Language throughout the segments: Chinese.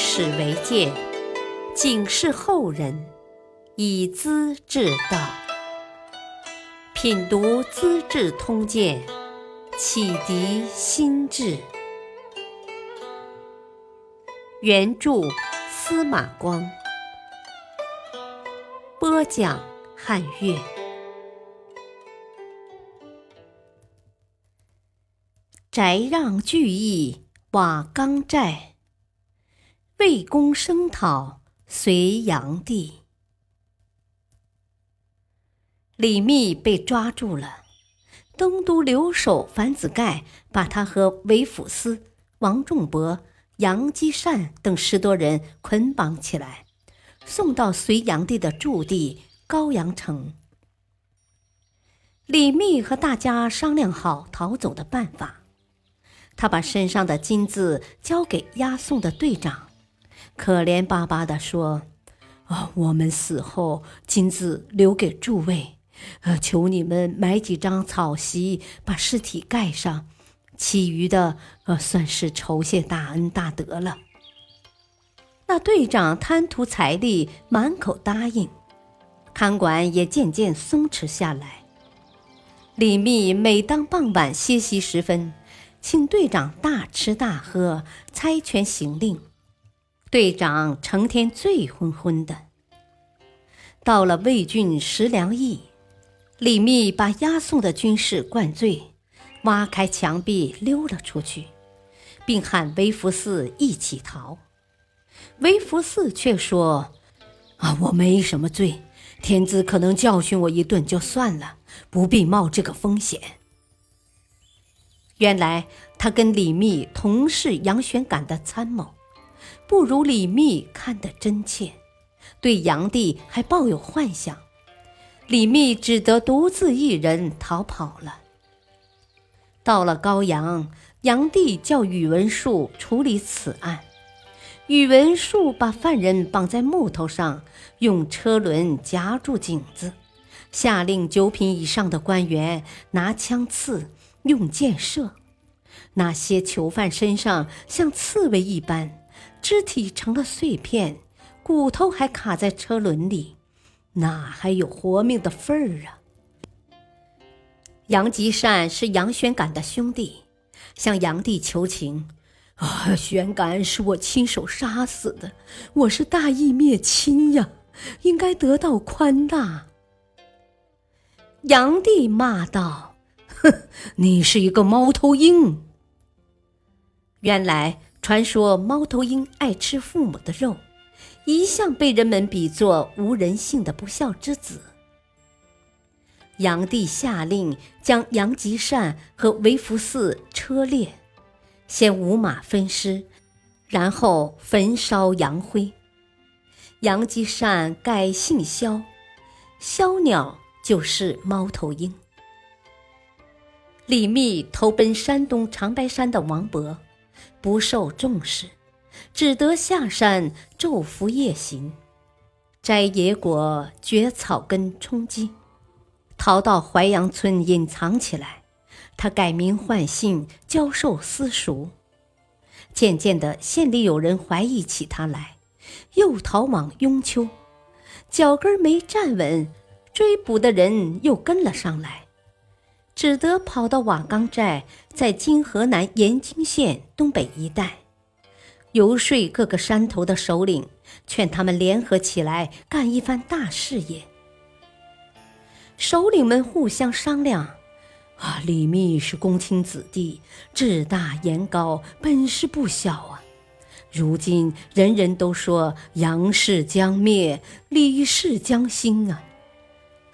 史为鉴，警示后人，以资治道。品读《资治通鉴》，启迪心智。原著司马光，播讲汉乐。翟让聚义瓦岗寨。魏公声讨隋炀帝，李密被抓住了。东都留守樊子盖把他和韦府司、王仲伯、杨基善等十多人捆绑起来，送到隋炀帝的驻地高阳城。李密和大家商量好逃走的办法，他把身上的金子交给押送的队长。可怜巴巴地说：“啊，我们死后金子留给诸位，呃，求你们买几张草席，把尸体盖上，其余的呃，算是酬谢大恩大德了。”那队长贪图财力，满口答应，看管也渐渐松弛下来。李密每当傍晚歇息时分，请队长大吃大喝，猜拳行令。队长成天醉昏昏的。到了魏郡食粮驿，李密把押送的军士灌醉，挖开墙壁溜了出去，并喊韦福寺一起逃。韦福寺却说：“啊，我没什么罪，天子可能教训我一顿就算了，不必冒这个风险。”原来他跟李密同是杨玄感的参谋。不如李密看得真切，对炀帝还抱有幻想，李密只得独自一人逃跑了。到了高阳，炀帝叫宇文述处理此案，宇文述把犯人绑在木头上，用车轮夹住颈子，下令九品以上的官员拿枪刺，用箭射，那些囚犯身上像刺猬一般。肢体成了碎片，骨头还卡在车轮里，哪还有活命的份儿啊？杨吉善是杨玄感的兄弟，向杨帝求情：“啊，玄感是我亲手杀死的，我是大义灭亲呀，应该得到宽大。”杨帝骂道：“哼，你是一个猫头鹰！”原来。传说猫头鹰爱吃父母的肉，一向被人们比作无人性的不孝之子。炀帝下令将杨吉善和韦福寺车裂，先五马分尸，然后焚烧扬灰。杨吉善改姓萧，萧鸟就是猫头鹰。李密投奔山东长白山的王勃。不受重视，只得下山昼伏夜行，摘野果、掘草根充饥，逃到淮阳村隐藏起来。他改名换姓，教授私塾。渐渐的，县里有人怀疑起他来，又逃往雍丘，脚跟没站稳，追捕的人又跟了上来。只得跑到瓦岗寨，在今河南延津县东北一带，游说各个山头的首领，劝他们联合起来干一番大事业。首领们互相商量：“啊，李密是公卿子弟，志大言高，本事不小啊。如今人人都说杨氏将灭，李氏将兴啊。”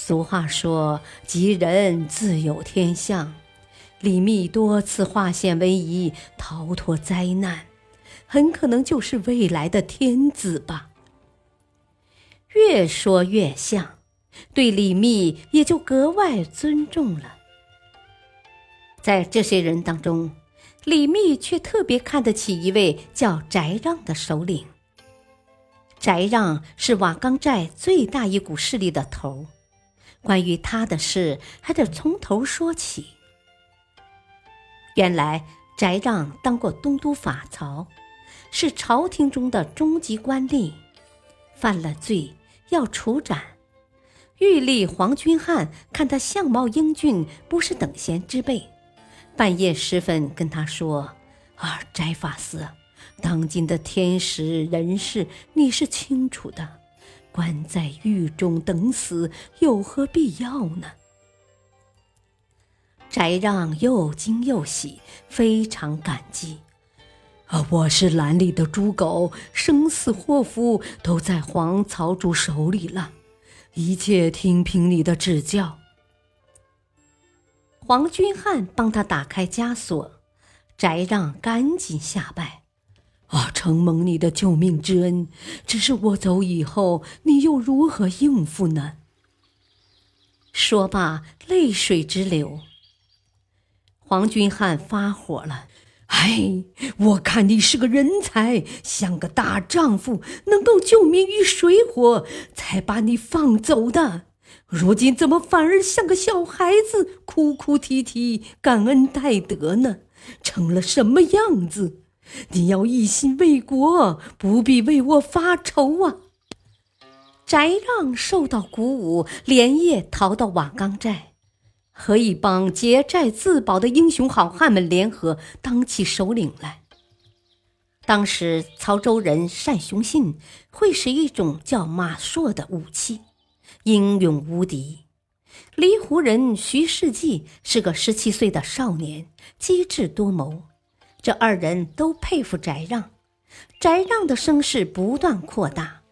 俗话说：“吉人自有天相。”李密多次化险为夷，逃脱灾难，很可能就是未来的天子吧。越说越像，对李密也就格外尊重了。在这些人当中，李密却特别看得起一位叫翟让的首领。翟让是瓦岗寨最大一股势力的头儿。关于他的事，还得从头说起。原来翟让当过东都法曹，是朝廷中的中级官吏，犯了罪要处斩。御吏黄君汉看他相貌英俊，不是等闲之辈，半夜时分跟他说：“啊，翟法师，当今的天时人事你是清楚的，关在狱中等死有何必要呢？”翟让又惊又喜，非常感激。啊，我是蓝里的猪狗，生死祸福都在黄草主手里了，一切听凭你的指教。黄君汉帮他打开枷锁，翟让赶紧下拜。啊，承蒙你的救命之恩，只是我走以后，你又如何应付呢？说罢，泪水直流。黄君汉发火了。哎，我看你是个人才，像个大丈夫，能够救民于水火，才把你放走的。如今怎么反而像个小孩子，哭哭啼啼，感恩戴德呢？成了什么样子？你要一心为国，不必为我发愁啊！翟让受到鼓舞，连夜逃到瓦岗寨。和一帮劫寨自保的英雄好汉们联合，当起首领来。当时曹州人单雄信会使一种叫马槊的武器，英勇无敌。离湖人徐世绩是个十七岁的少年，机智多谋。这二人都佩服翟让，翟让的声势不断扩大，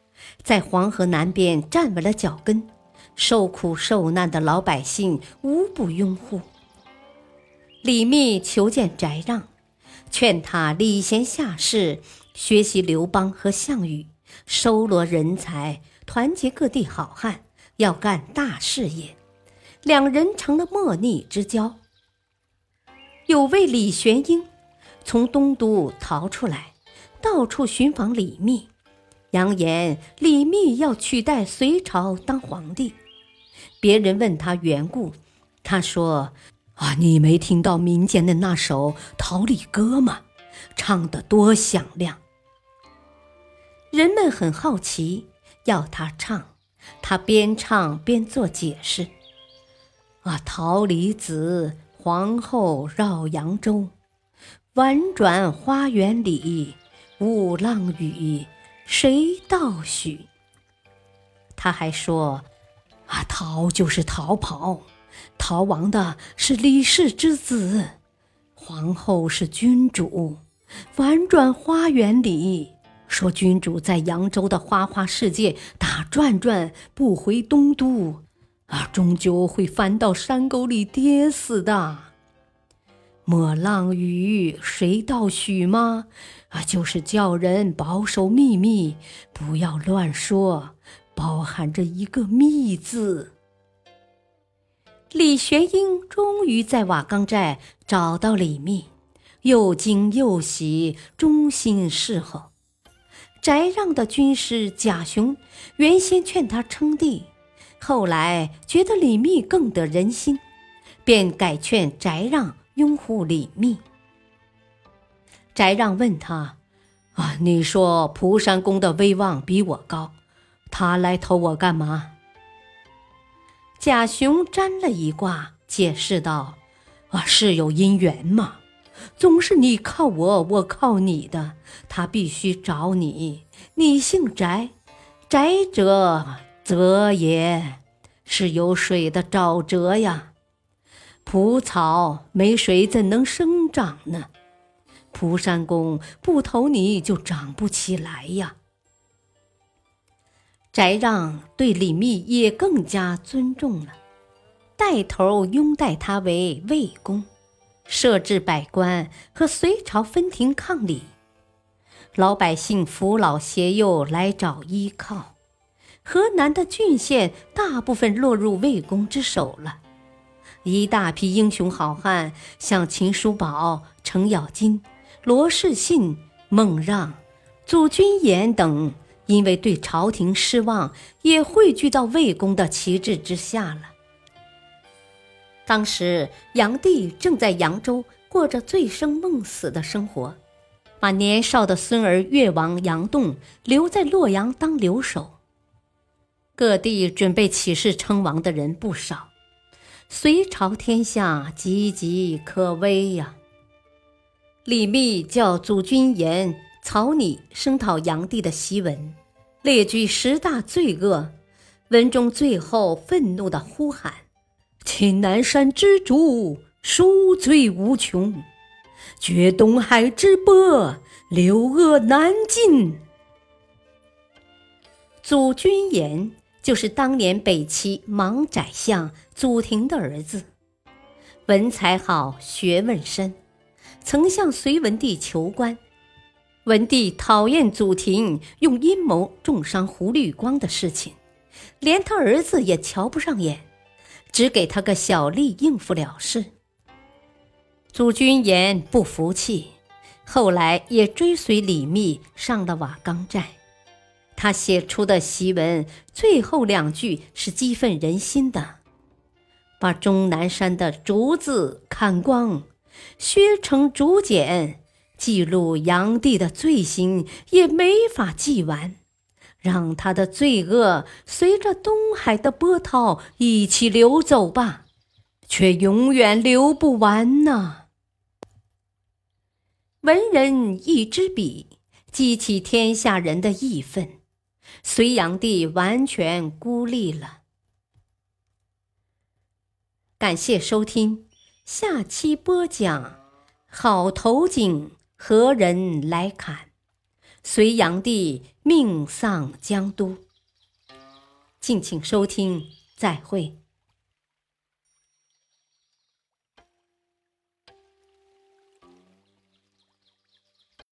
在黄河南边站稳了脚跟。受苦受难的老百姓无不拥护。李密求见翟让，劝他礼贤下士，学习刘邦和项羽，收罗人才，团结各地好汉，要干大事业。两人成了莫逆之交。有位李玄英从东都逃出来，到处寻访李密，扬言李密要取代隋朝当皇帝。别人问他缘故，他说：“啊，你没听到民间的那首桃李歌吗？唱得多响亮。”人们很好奇，要他唱，他边唱边做解释：“啊，桃李子，皇后绕扬州，婉转花园里，雾浪雨，谁道许？”他还说。啊，逃就是逃跑，逃亡的是李氏之子，皇后是君主。婉转花园里，说君主在扬州的花花世界打转转，不回东都，啊，终究会翻到山沟里跌死的。莫浪语，谁道许吗？啊，就是叫人保守秘密，不要乱说。包含着一个“密”字。李玄英终于在瓦岗寨找到李密，又惊又喜，衷心侍候。翟让的军师贾雄原先劝他称帝，后来觉得李密更得人心，便改劝翟让拥护李密。翟让问他：“啊，你说蒲山公的威望比我高？”他来投我干嘛？贾雄占了一卦，解释道：“啊，是有姻缘嘛，总是你靠我，我靠你的。他必须找你。你姓翟，翟者泽也，是有水的沼泽呀。蒲草没水怎能生长呢？蒲山公不投你就长不起来呀。”翟让对李密也更加尊重了，带头拥戴他为魏公，设置百官和隋朝分庭抗礼，老百姓扶老携幼来找依靠，河南的郡县大部分落入魏公之手了，一大批英雄好汉，像秦叔宝、程咬金、罗士信、孟让、祖君言等。因为对朝廷失望，也汇聚到魏公的旗帜之下了。当时，炀帝正在扬州过着醉生梦死的生活，把年少的孙儿越王杨栋留在洛阳当留守。各地准备起事称王的人不少，隋朝天下岌岌可危呀。李密叫祖君言草拟声讨炀帝的檄文，列举十大罪恶，文中最后愤怒的呼喊：“擒南山之主，赎罪无穷。”绝东海之波，流恶难尽。祖君言就是当年北齐莽宰相祖庭的儿子，文才好，学问深，曾向隋文帝求官。文帝讨厌祖庭用阴谋重伤胡律光的事情，连他儿子也瞧不上眼，只给他个小吏应付了事。祖君言不服气，后来也追随李密上了瓦岗寨。他写出的檄文最后两句是激愤人心的：“把终南山的竹子砍光，削成竹简，记录炀帝的罪行也没法记完，让他的罪恶随着东海的波涛一起流走吧，却永远流不完呐。”文人一支笔，激起天下人的义愤，隋炀帝完全孤立了。感谢收听，下期播讲：好头颈何人来砍？隋炀帝命丧江都。敬请收听，再会。